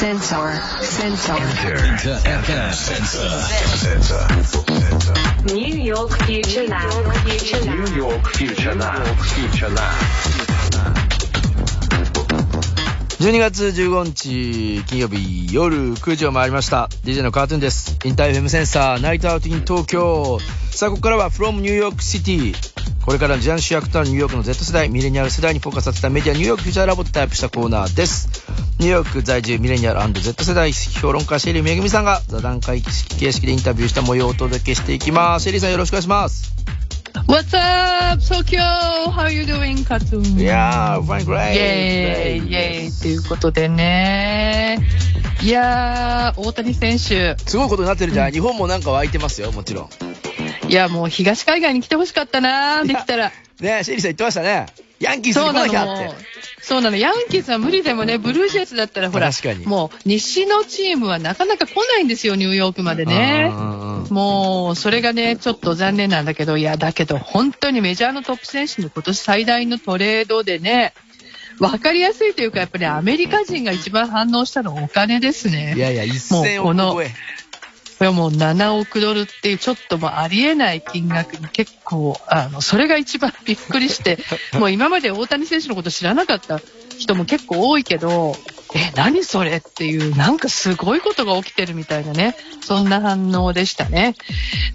Sensor. Sensor. Inter FM Sensor. New York Future Lab. Future Lab. New York Future Lab. Future Lab. 12月15日金曜日夜9時を回りました DJ のカートゥーンですインター FM センサーナイトアウトイン東京さあここからは From New York City これからの時代の主役となるニューヨークの Z 世代ミレニアル世代にフォーカスさせたメディアニューヨークフューチャーラボとタイアップしたコーナーですニューヨーク在住ミレニアル &Z 世代評論家シェリーめぐみさんが座談会形式でインタビューした模様をお届けしていきます。シェリーさんよろしくお願いします。What's up, Tokyo? How you doing, カトゥーンいやー fine great イェーイ、イェーイということでね。いやー、大谷選手。すごいことになってるじゃん、日本もなんか湧いてますよもちろん。いや、もう東海岸に来てほしかったな、できたら。ねシェリーさん言ってましたねヤンキーズに来なきゃってそうなの。ヤンキースは無理でもね、ブルージェイズだったらほら、もう西のチームはなかなか来ないんですよ、ニューヨークまでねもう、それがね、ちょっと残念なんだけど、いや、だけど、本当にメジャーのトップ選手の今年最大のトレードでね、わかりやすいというか、やっぱりアメリカ人が一番反応したのはお金ですね。いやいや、1000億超え。これもう7億ドルっていうちょっともうありえない金額に結構、あの、それが一番びっくりして、もう今まで大谷選手のこと知らなかった人も結構多いけど、え、何それ？っていう、なんかすごいことが起きてるみたいなね、そんな反応でしたね。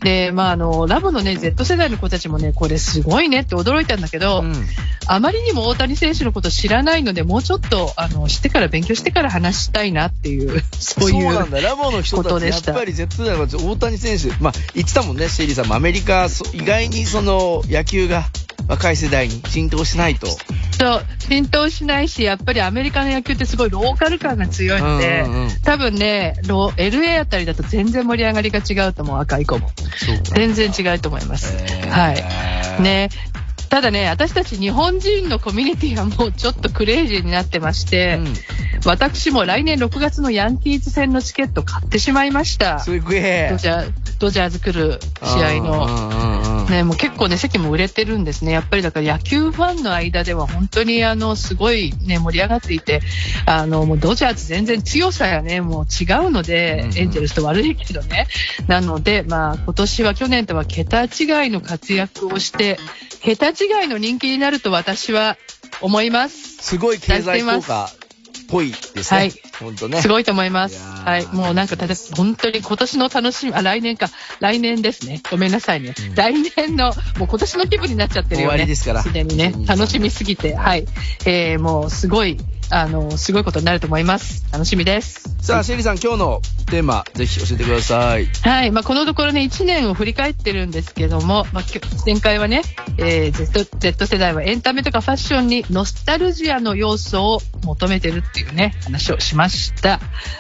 で、まああの、ラボのね、Z 世代の子たちもね、これすごいねって驚いたんだけど、うんあまりにも大谷選手のこと知らないので、もうちょっと、あの、知ってから勉強してから話したいなっていう、そういう。なんだ、ラボの人たち、ことでしたやっぱり Z 世代の大谷選手、まあ、言ってたもんね、シェリーさんも、アメリカ、そ意外にその野球が若い世代に浸透しないと。そう、浸透しないし、やっぱりアメリカの野球ってすごいローカル感が強いので、うんうんうん多分ね、ロ LA あたりだと全然盛り上がりが違うと思う、若い子も。全然違うと思います。はい。ね。ただね、私たち日本人のコミュニティはもうちょっとクレイジーになってまして、うん私も来年6月のヤンキーズ戦のチケット買ってしまいました。すげえド。ジャードジャーズ来る試合の。ね、もう結構ね、席も売れてるんですね。やっぱりだから野球ファンの間では本当にあの、すごいね、盛り上がっていて、あの、もうドジャーズ全然強さがね、もう違うので、うんうんエンゼルスと悪いけどね。なので、まあ今年は去年とは桁違いの活躍をして、桁違いの人気になると私は思います。すごい経済効果っぽいですね。はいほんとね。すごいと思います。いはい。もうなんか、ただ、本当に今年の楽しみ、あ、来年か。来年ですね。ごめんなさいね。うん来年の、もう今年の気分になっちゃってるよね。終わりですからすでにね。2023楽しみすぎて。はい。えー、もうすごい、あの、すごいことになると思います。楽しみです。さあ、シェリーさん、今日のテーマ、ぜひ教えてください。はい。まあ、このところね、1年を振り返ってるんですけども、まあ、前回はね、えー Z、Z 世代はエンタメとかファッションにノスタルジアの要素を求めてるっていうね、話をしました。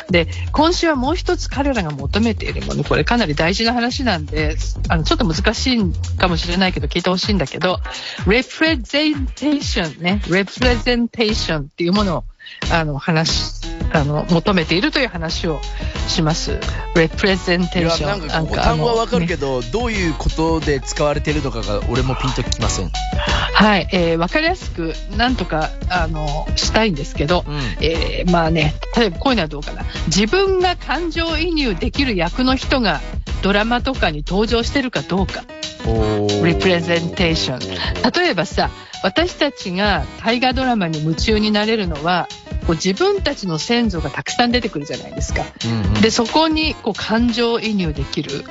で、今週はもう一つ彼らが求めているもの、これかなり大事な話なんで、あの、ちょっと難しいかもしれないけど、聞いてほしいんだけど、representation ね、representation っていうものを、あの、話、あの、求めているという話をします。いや、representation。なんか、単語はわかるけど、どういうことで使われてるのかが、俺もピンときません。はい、えー、わかりやすく、なんとか、あの、したいんですけど、うんえーまあね、例えばこういうのはどうかな。自分が感情移入できる役の人がドラマとかに登場してるかどうか。おーリプレゼンテーション。例えばさ、私たちが大河ドラマに夢中になれるのは、こう自分たちの先祖がたくさん出てくるじゃないですか。うんうんで、そこにこう感情移入できる。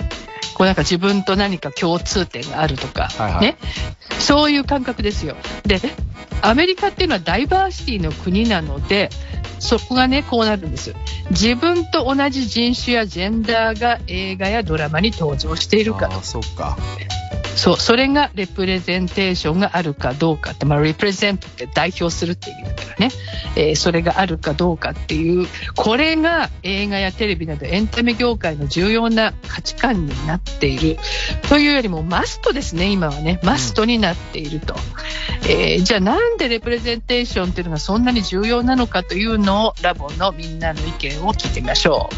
こうなんか自分と何か共通点があるとか、はいはいね。そういう感覚ですよ。で、アメリカっていうのはダイバーシティの国なので、そこがね、こうなるんです。自分と同じ人種やジェンダーが映画やドラマに登場しているかあーそ。う、それがレプレゼンテーションがあるかどうかって、まあ、レプレゼントって代表するっていうからね、えーそれがあるかどうかっていう、これが映画やテレビなどエンタメ業界の重要な価値観になっているというよりもマストですね、今はね、マストになっていると。えーじゃあなんでレプレゼンテーションっていうのがそんなに重要なのかというのをラボのみんなの意見を聞いてみましょ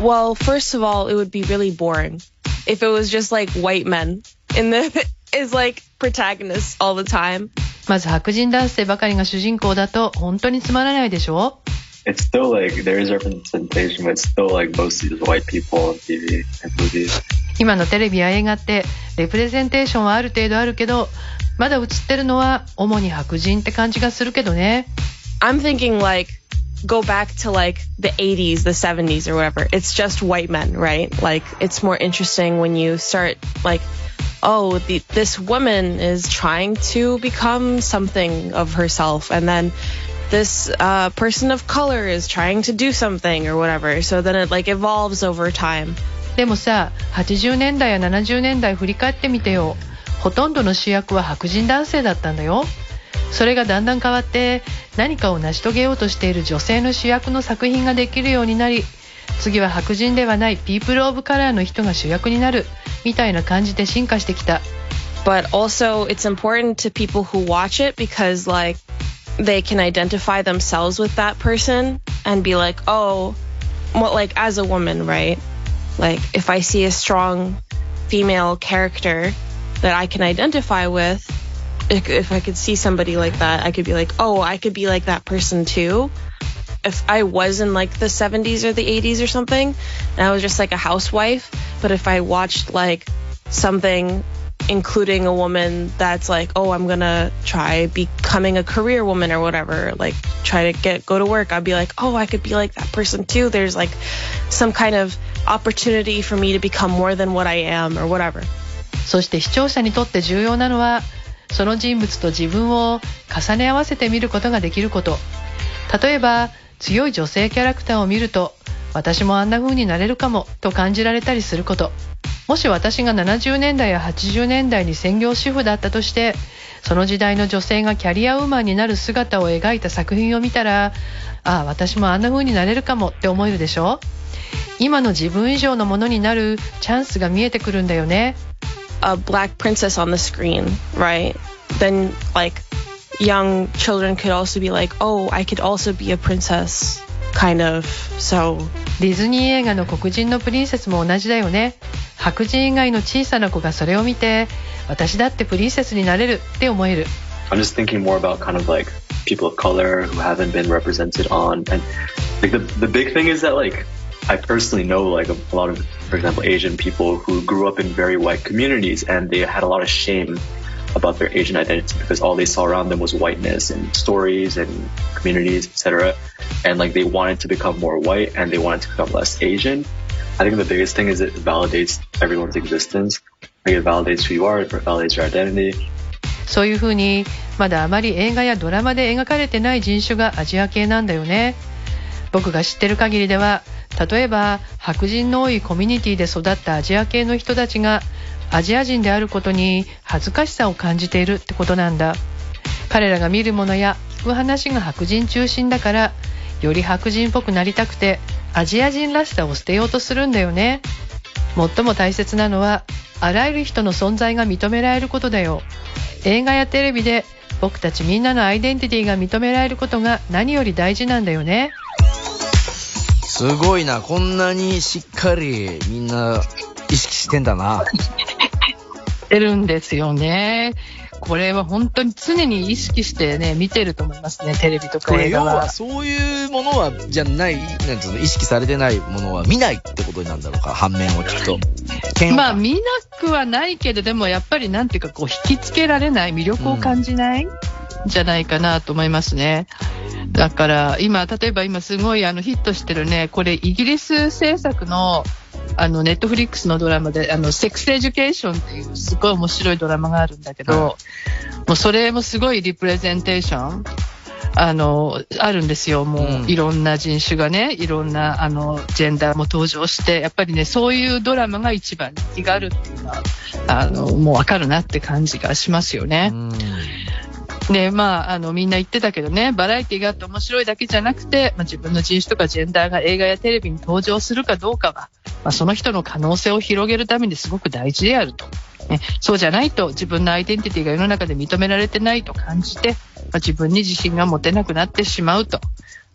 う。Well, first of all, it would be really boring if it was just like white men in the is like protagonists all the time. まず白人男性ばかりが主人公だと本当につまらないでしょ It's still like there is representation, but it's still like mostly just white people on TV and movies. 今のテレビや映画ってレプレゼンテーションはある程度あるけどまだ映ってるのは主に白人って感じがするけどね I'm thinking like go back to like the 80s, the 70s or whatever. It's just white men, right? Like it's more interesting when you start like oh, the, this woman is trying to become something of herself and then this uh, person of color is trying to do something or whatever. So then it like evolves over time. でもさ80年代や70年代振り返ってみてよほとんどの主役は白人男性だったんだよ それがだんだん変わって何かを成し遂げようとしている女性の主役の作品ができるようになり次は白人ではないピープル・オブ・カラーの人が主役になるみたいな感じで進化してきた But also it's important to people who watch it because like they can identify themselves with that person and be like, oh, well, like as a woman, right? Like if I see a strong female character that I can identify with, if, if I could see somebody like that, I could be like, oh, I could be like that person too. If I was in like the 70s or the 80s or something, and I was just like a housewife, but if I watched like something including a woman that's like, oh, I'm gonna try becoming a career woman or whatever, like try to get go to work, I'd be like, oh, I could be like that person too. There's like some kind of opportunity for me to become more than what I am or whatever. そして視聴者にとって重要なのは その人物と自分を重ね合わせて見ることができること。例えば強い女性キャラクターを見ると私もあんな風になれるかもと感じられたりすること。もし私が70年代や80年代に専業主婦だったとしてその時代の女性がキャリアウーマンになる姿を描いた作品を見たらああ私もあんな風になれるかもって思えるでしょ。今の自分以上のものになるチャンスが見えてくるんだよね。a black princess on the screen, right? Then like young children could also be like, oh, I could also be a princess, kind of. So ディズニー映画の黒人のプリンセスも同じだよね白人以外の小さな子がそれを見て私だってプリンセスになれるって思える I'm just thinking more about kind of like people of color who haven't been represented on, and like the the big thing is that like I personally know like a, a lot of, for example, Asian people who grew up in very white communities and they had a lot of shame about their Asian identity because all they saw around them was whiteness and stories and communities, etc. And like they wanted to become more white and they wanted to become less Asian. I think the biggest thing is it validates everyone's existence. Like it validates who you are, it validates your identity. そういうふうにまだあまり映画やドラマで描かれてない人種がアジア系なんだよね僕が知ってる限りでは 例えば白人の多いコミュニティで育ったアジア系の人たちがアジア人であることに恥ずかしさを感じているってことなんだ。彼らが見るものや聞く話が白人中心だからより白人っぽくなりたくてアジア人らしさを捨てようとするんだよね。最も大切なのはあらゆる人の存在が認められることだよ。映画やテレビで僕たちみんなのアイデンティティが認められることが何より大事なんだよね。すごいな。こんなにしっかりみんな意識してんだな。てるんですよね。これは本当に常に意識してね、見てると思いますね、テレビとか映画は。はそういうものは、じゃない、なんていうの、意識されてないものは見ないってことになるんだろうか、反面を聞くと。まあ見なくはないけど、でもやっぱりなんていうかこう引きつけられない、魅力を感じない、ん、じゃないかなと思いますね。だから今、例えば今すごいあのヒットしてるね、これイギリス制作のあのネットフリックスのドラマで、あの Sex Education っていうすごい面白いドラマがあるんだけど、はもうそれもすごい representation。あの、あるんですよ。もうんう、いろんな人種がね、いろんな、あの、ジェンダーも登場して、やっぱりね、そういうドラマが一番人気があるっていうのは、あの、もうわかるなって感じがしますよね。うんで、まあ、あの、みんな言ってたけどね、バラエティがあって面白いだけじゃなくて、まあ、自分の人種とかジェンダーが映画やテレビに登場するかどうかは、まあ、その人の可能性を広げるためにすごく大事であると。ね、そうじゃないと自分のアイデンティティが世の中で認められてないと感じて、まあ、自分に自信が持てなくなってしまうと。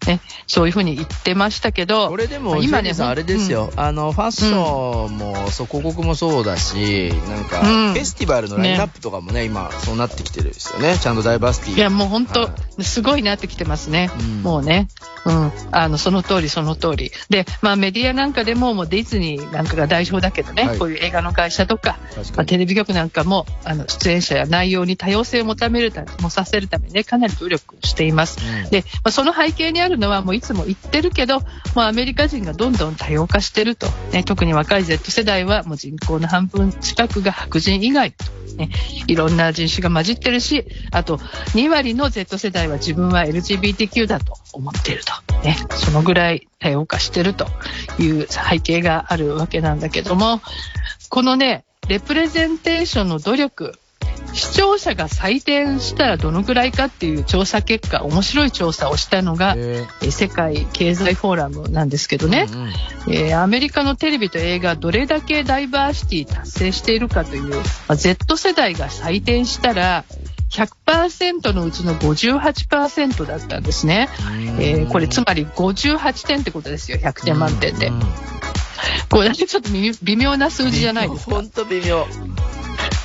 ね、そういうふうに言ってましたけど、これでも、まあ今ね、あれですよ、あの、ファッションも、そう、広告もそうだし、なんか、うんフェスティバルのラインナップとかもね、今、そうなってきてるんですよね。ちゃんとダイバーシティ。いや、もう本当、はすごいなってきてますね。うんもうね。うん。あの、その通り、その通り。で、まあメディアなんかでも、もうディズニーなんかが代表だけどね、はいこういう映画の会社とか、まあ。テレビ局なんかも、あの、出演者や内容に多様性を求めるため、もさせるためにね、かなり努力しています。うんで、まあ、その背景にあるのは、もういつも言ってるけど、まあ、アメリカ人がどんどん多様化してると。ね、特に若い Z 世代は、もう人口の半分近くが白人以外と。ね、いろんな人種が混じってるし、あと、2割の Z 世代は自分は LGBTQ だと思ってると。ね、そのぐらい多様化してるという背景があるわけなんだけども、このね、レプレゼンテーションの努力、視聴者が採点したらどのぐらいかっていう調査結果、面白い調査をしたのが、ええー世界経済フォーラムなんですけどーね、うんうんえーアメリカのテレビと映画どれだけダイバーシティ達成しているかという、まあ Z 世代が採点したら100%のうちの58%だったんですね。えーこれつまり58点ってことですよ、100点満点でうん。これちょっと微妙な数字じゃないですか？ほ。んと微妙。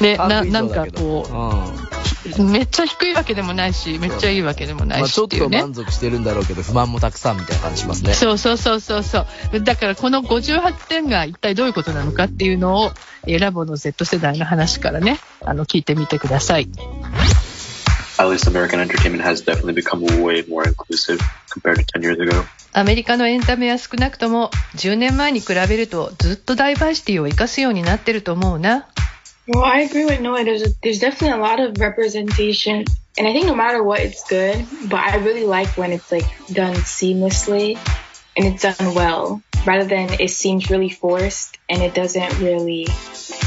ね、半ななんかこうんう、めっちゃ低いわけでもないし、めっちゃいいわけでもなまあ、いしちょってとっいうね。満足してるんだろうけど、不満もたくさんみたいな感じしますね。そうそうそうそうそう。だからこの58点が一体どういうことなのかっていうのを、えーラボの Z 世代の話からね、あの、聞いてみてください。At least American entertainment has definitely become way more inclusive compared to 10 years ago. アメリカのエンタメは少なくとも10年前に比べるとずっとダイバーシティを活かすようになってると思うな。Well, I agree with Noah. There's there's definitely a lot of representation, and I think no matter what, it's good. But I really like when it's like done seamlessly and it's done well, rather than it seems really forced and it doesn't really.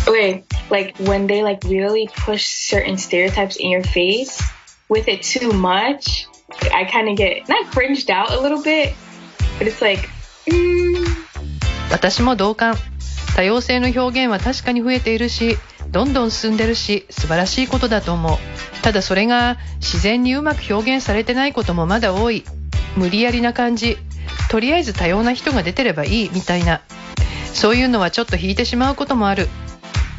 Okay, like when they like really push certain stereotypes in your face with it too much, I kind of get not cringed out a little bit, but it's like. Mm, 私も同感。 多様性の表現は確かに増えているし、どんどん進んでるし、素晴らしいことだと思う。ただそれが自然にうまく表現されてないこともまだ多い。無理やりな感じ。とりあえず多様な人が出てればいいみたいな。そういうのはちょっと引いてしまうこともある。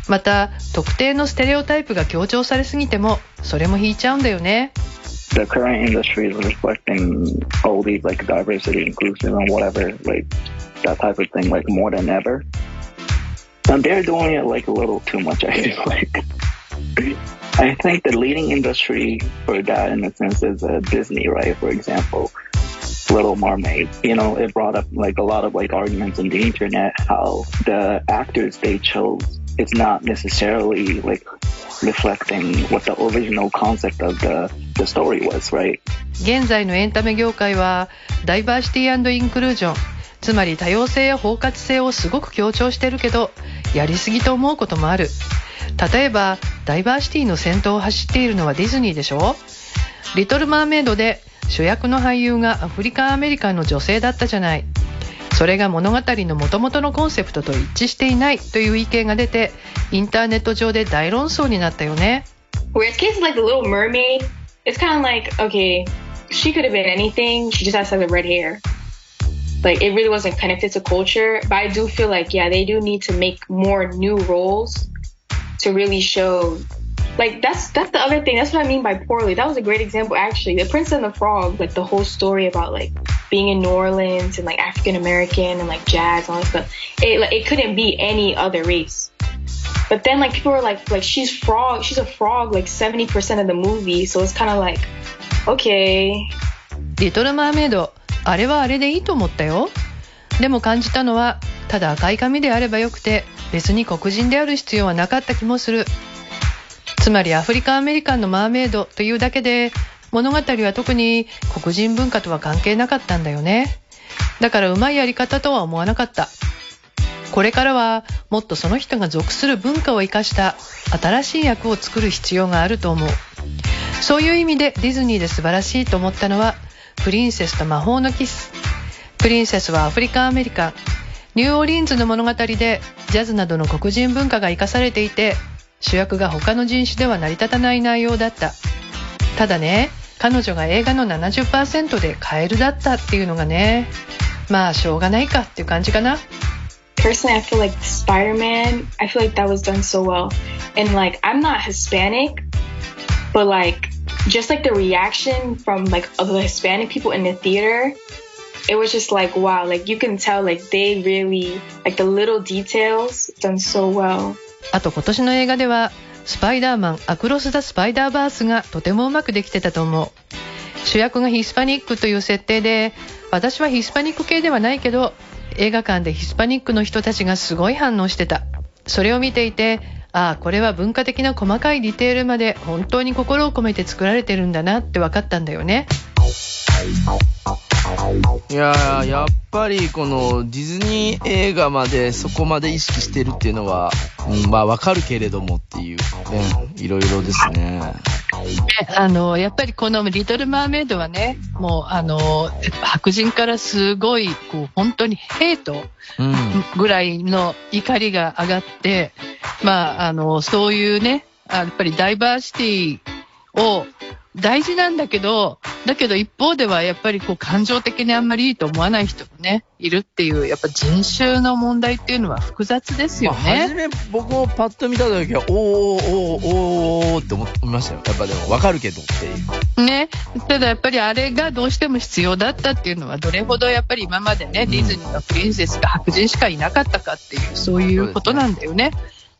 また、特定のステレオタイプが強調されすぎても、それも引いちゃうんだよね。the current industry is reflecting all these like diversity, inclusive, and whatever, like that type of thing, like more than ever. And they're doing it like a little too much. I feel like. I think the leading industry for that, in a sense, is uh, Disney, right? For example, Little Mermaid. You know, it brought up like a lot of like arguments on the internet how the actors they chose is not necessarily like reflecting what the original concept of the the story was, right? 現在のエンタメ業界はダイバーシティインクルージョン つまり多様性や包括性をすごく強調してるけどやりすぎと思うこともある。例えばダイバーシティの先頭を走っているのはディズニーでしょ？リトル・マーメイドで主役の俳優がアフリカンアメリカンの女性だったじゃない。それが物語の元々のコンセプトと一致していないという意見が出てインターネット上で大論争になったよね。Whereas cases like the Little Mermaid, it's kind of like okay, she could have been anything, she just has to have red hair. like it really wasn't connected to culture. But I do feel like yeah, they do need to make more new roles to really show. Like that's that's the other thing. That's what I mean by poorly. That was a great example actually. The Prince and the Frog, like the whole story about like being in New Orleans and like African American and like jazz and all that stuff. It like, it couldn't be any other race. But then like people were like like she's frog she's a frog like seventy percent of the movie, so it's kinda like okay. Little Mermaid あれはあれでいいと思ったよ。でも感じたのはただ赤い髪であればよくて別に黒人である必要はなかった気もする。つまりアフリカアメリカンのマーメイドというだけで物語は特に黒人文化とは関係なかったんだよね。だからうまいやり方とは思わなかった。これからはもっとその人が属する文化を生かした新しい役を作る必要があると思う。そういう意味でディズニーで素晴らしいと思ったのはプリンセスと魔法のキス。プリンセスはアフリカアメリカ。ニューオーリンズの物語でジャズなどの黒人文化が生かされていて主役が他の人種では成り立たない内容だった。ただね彼女が映画の70%でカエルだったっていうのがねまあしょうがないかっていう感じかな。Personally, I feel like Spider-Man, I feel like that was done so well. And like, I'm not Hispanic, but like, just like the reaction from like other Hispanic people in the theater, it was just like, wow, like you can tell like they really, like the little details done so well. あと今年の映画ではスパイダーマンアクロス・ザ・スパイダーバースがとてもうまくできてたと思う主役がヒスパニックという設定で私はヒスパニック系ではないけど映画館でヒスパニックの人たちがすごい反応してたそれを見ていてああこれは文化的な細かいディテールまで本当に心を込めて作られてるんだなって分かったんだよねいややっぱりこのディズニー映画までそこまで意識してるっていうのは、うん、まあわかるけれどもっていう、ね、いろいろですね。あのやっぱりこの「リトル・マーメイド」はねもうあの白人からすごいこう本当にヘイトうん。ぐらいの怒りが上がって、まあ、あのそういうねあやっぱりダイバーシティを大事なんだけどだけど一方ではやっぱりこう感情的にあんまりいいと思わない人もねいるっていうやっぱ人種の問題っていうのは複雑ですよまあ、初ね。め僕もパッと見た時は、おーおーおーおーって思いましたよ。やっぱでもわかるけどっていう。ね、ただやっぱりあれがどうしても必要だったっていうのはどれほどやっぱり今までね、うんディズニーのプリンセスが白人しかいなかったかっていうそういうことなんだよね。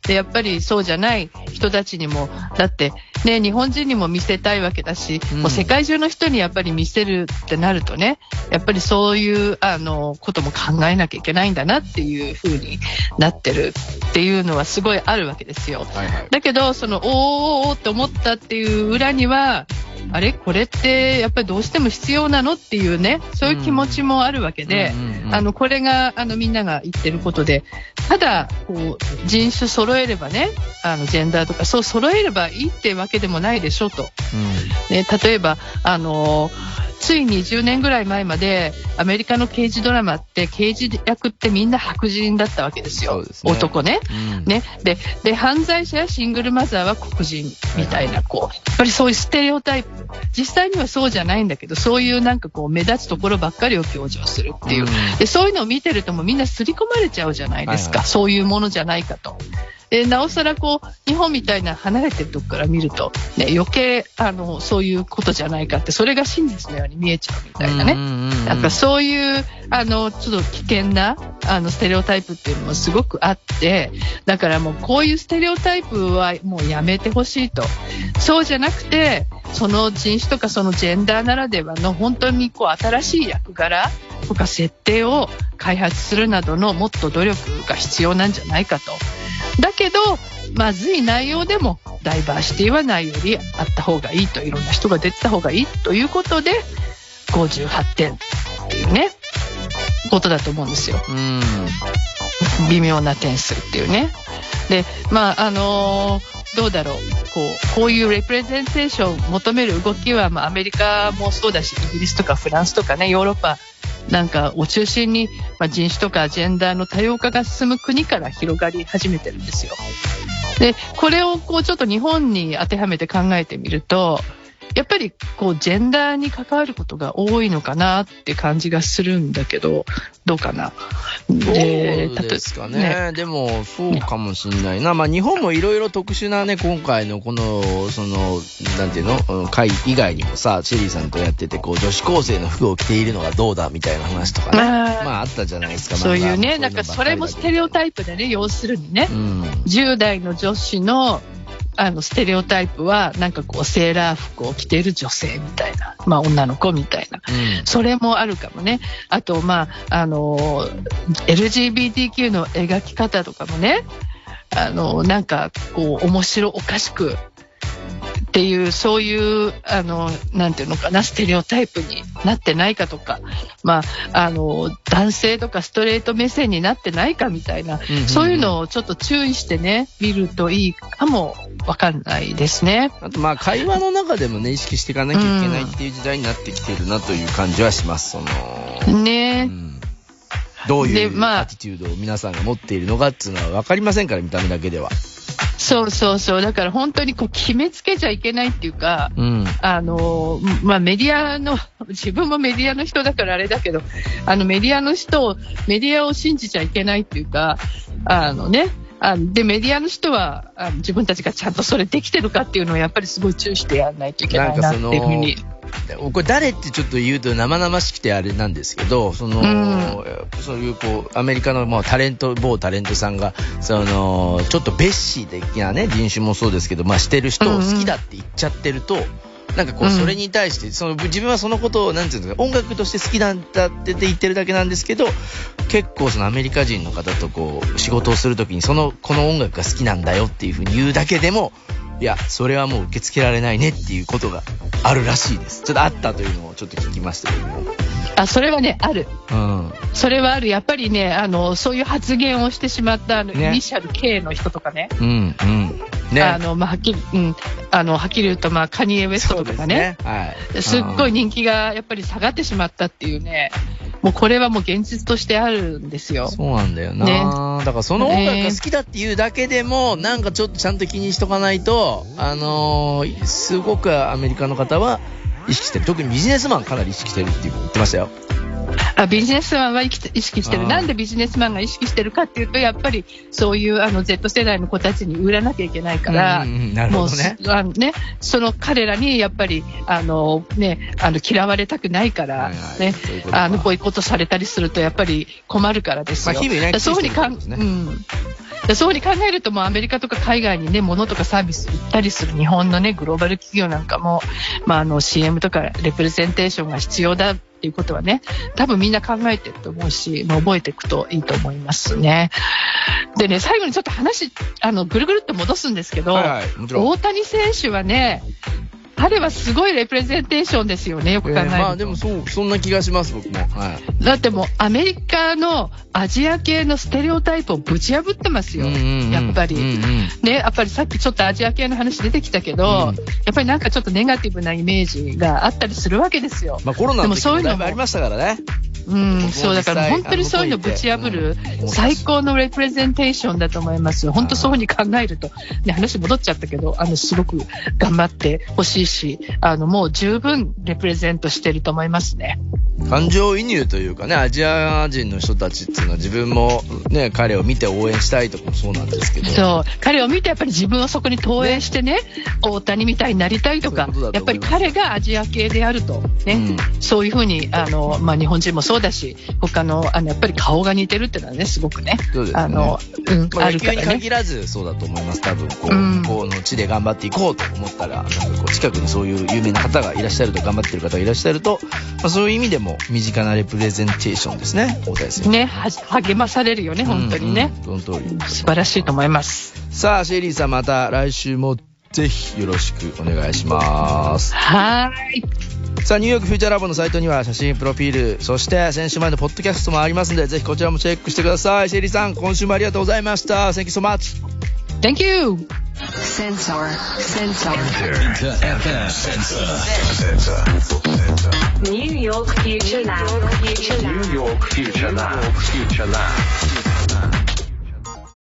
でやっぱりそうじゃない人たちにもだってね日本人にも見せたいわけだし、うんもう世界中の人にやっぱり見せるってなるとねやっぱりそういうあのことも考えなきゃいけないんだなっていう風になってるっていうのはすごいあるわけですよ。はいはい。だけど、その、おーおーおーって思ったっていう裏には、あれ？これってやっぱりどうしても必要なのっていうね、そういう気持ちもあるわけで、あの、これが、あの、みんなが言ってることで、ただ、こう、人種揃えればね、あの、ジェンダーとか、そう揃えればいいってわけでもないでしょと。ね、例えば、あのつい20年ぐらい前までアメリカの刑事ドラマって刑事役ってみんな白人だったわけですよ。すね男ね。うん。うん。ね、でで犯罪者やシングルマザーは黒人みたいなこうやっぱりそういうステレオタイプ実際にはそうじゃないんだけどそういうなんかこう目立つところばっかりを強調するっていう、うんでそういうのを見てるともうみんな刷り込まれちゃうじゃないですか、はいはいそういうものじゃないかと。でなおさらこう日本みたいな離れてるとこから見ると、ね、余計あのそういうことじゃないかってそれが真実のように見えちゃうみたいなね。なんかそういう、あの、ちょっと危険な、あの、ステレオタイプっていうのもすごくあって、だからもうこういうステレオタイプはもうやめてほしいと。そうじゃなくて、その人種とかそのジェンダーならではの本当にこう新しい役柄とか設定を開発するなどのもっと努力が必要なんじゃないかと。だけど、まずい内容でもダイバーシティはないよりあった方がいいと、いろんな人が出てた方がいいということで、58点っていうね、ことだと思うんですよ。うん。微妙な点数っていうね。で、まあ、あのーどうだろう。こう、こういうレプレゼンテーションを求める動きは、まあ、アメリカもそうだし、イギリスとかフランスとかね、ヨーロッパなんかを中心に、まあ、人種とかジェンダーの多様化が進む国から広がり始めてるんですよ。で、これをこうちょっと日本に当てはめて考えてみると、やっぱりこうジェンダーに関わることが多いのかなって感じがするんだけど、どうかな？どうでですかね。でも、そうかもしんないな。まあ、日本もいろいろ特殊なね、今回のこの、その、なんていうの？うん会以外にもさ、シェリーさんとやってて、こう、女子高生の服を着ているのがどうだみたいな話とかね。あーまあ、あったじゃないですか。そういうね、なんかそれもステレオタイプでね、要するにねう、ん。10代の女子の、あの、ステレオタイプは、なんかこう、セーラー服を着ている女性みたいな、まあ、女の子みたいな。うん。それもあるかもね。あと、まあ、あの、LGBTQ の描き方とかもね、あの、なんか、こう、面白おかしく、っていう、そういう、あの、なんていうのかな、ステレオタイプになってないかとか、まあ、あの、男性とかストレート目線になってないかみたいな、うんうんそういうのをちょっと注意してね、見るといいかもわかんないですね。あとまあ会話の中でもね、意識していかなきゃいけないっていう時代になってきてるなという感じはします。その、ねうんどういうでまあアティチュードを皆さんが持っているのかっていうのは分かりませんから、見た目だけでは。そうそうそう。だから本当にこう決めつけちゃいけないっていうか、うん。あの、まあ、メディアの、自分もメディアの人だからあれだけど、あのメディアの人を、メディアを信じちゃいけないっていうか、あのね、あので、メディアの人はあの自分たちがちゃんとそれできてるかっていうのをやっぱりすごい注意してやらないといけないなっていうふうに。これ誰ってちょっと言うと生々しくてあれなんですけど、その、うん。そういうこう、アメリカのもうタレント、某タレントさんが、その、ちょっとベッシー的なね、人種もそうですけど、まあしてる人を好きだって言っちゃってると、なんかこう、うん。それに対して、その、自分はそのことを、なんていうんですか、音楽として好きなんだって言ってるだけなんですけど、結構そのアメリカ人の方とこう、仕事をするときに、その、この音楽が好きなんだよっていうふうに言うだけでも、いや、それはもう受け付けられないねっていうことがあるらしいです。ちょっとあったというのをちょっと聞きましたけども。あ、それはね、ある。うん。それはある。やっぱりね、あの、そういう発言をしてしまった、あの、ねイニシャル K の人とかね。うん、うん。ね。あの、まあ、はっきり、うん、あの、はっきり言うと、まあ、カニエ・ウエストとかがね、はい。すっごいね。人気がやっぱり下がってしまったっていうね、もうこれはもう現実としてあるんですよ。そうなんだよな、ねだからその音楽が好きだっていうだけでも、なんかちょっとちゃんと気にしとかないと、あのーすごくアメリカの方は意識してる。特にビジネスマンかなり意識してるって言ってましたよ。あビジネスマンは意識してる。なんでビジネスマンが意識してるかっていうと、やっぱりそういうあの Z 世代の子たちに売らなきゃいけないから、もう。あのね、その彼らにやっぱり、あのね、あの嫌われたくないから、はいはいねそういうことされたりするとやっぱり困るからですよ。まあねそういうふうにかん、うん。でそういうふうに考えると、もうアメリカとか海外にね、物とかサービス売ったりする日本のね、グローバル企業なんかも、まあ、あの CM とかレプレゼンテーションが必要だっていうことはね、多分みんな考えてると思うし、もう覚えていくといいと思いますね。でね、最後にちょっと話、あの、ぐるぐるっと戻すんですけど、はいはい。大谷選手はね、彼はすごいレプレゼンテーションですよね、よく考えると。えーまあでもそう、そんな気がします、僕も。はい。だってもうアメリカのアジア系のステレオタイプをぶち破ってますよ、うんうんうんやっぱり。うんうんね、やっぱりさっきちょっとアジア系の話出てきたけど、うんやっぱりなんかちょっとネガティブなイメージがあったりするわけですよ。まあコロナの時でもそういうのももだいぶありましたからね。うん、そうだから本当にそういうのぶち破るうん最高のレプレゼンテーションだと思いますよ。本当そういうふうに考えると、ね、話戻っちゃったけど、あの、すごく頑張ってほしいし、あの、もう十分レプレゼントしてると思いますね。感情移入というかね、アジア人の人たちっていうのは自分もね、彼を見て応援したいとかもそうなんですけど。そう。彼を見てやっぱり自分をそこに投影してね、大谷みたいになりたいとかそういうことやっぱり彼がアジア系であると、ね、うんそういうふうに、あの、まあ、日本人もそうだし、他の、あの、やっぱり顔が似てるっていうのはね、すごくね、そうですねあの、うん、まあ、あるからね。限らずそうだと思います。多分、こう、うん向こうの地で頑張っていこうと思ったら、なんかこう、近くにそういう有名な方がいらっしゃると、頑張ってる方がいらっしゃると、まあ、そういう意味でも身近なレプレゼンテーションですね、大谷選手。ね、は励まされるよね、本当にね。うんうんその通り。素晴らしいと思います。さあ、シェリーさんまた来週もぜひよろしくお願いします。はーい。さあニューヨークフューチャーラボのサイトには写真プロフィールそして先週前のポッドキャストもありますのでぜひこちらもチェックしてください。シェリーさん今週もありがとうございました。Thank you so much. Thank youNew York Future Lab.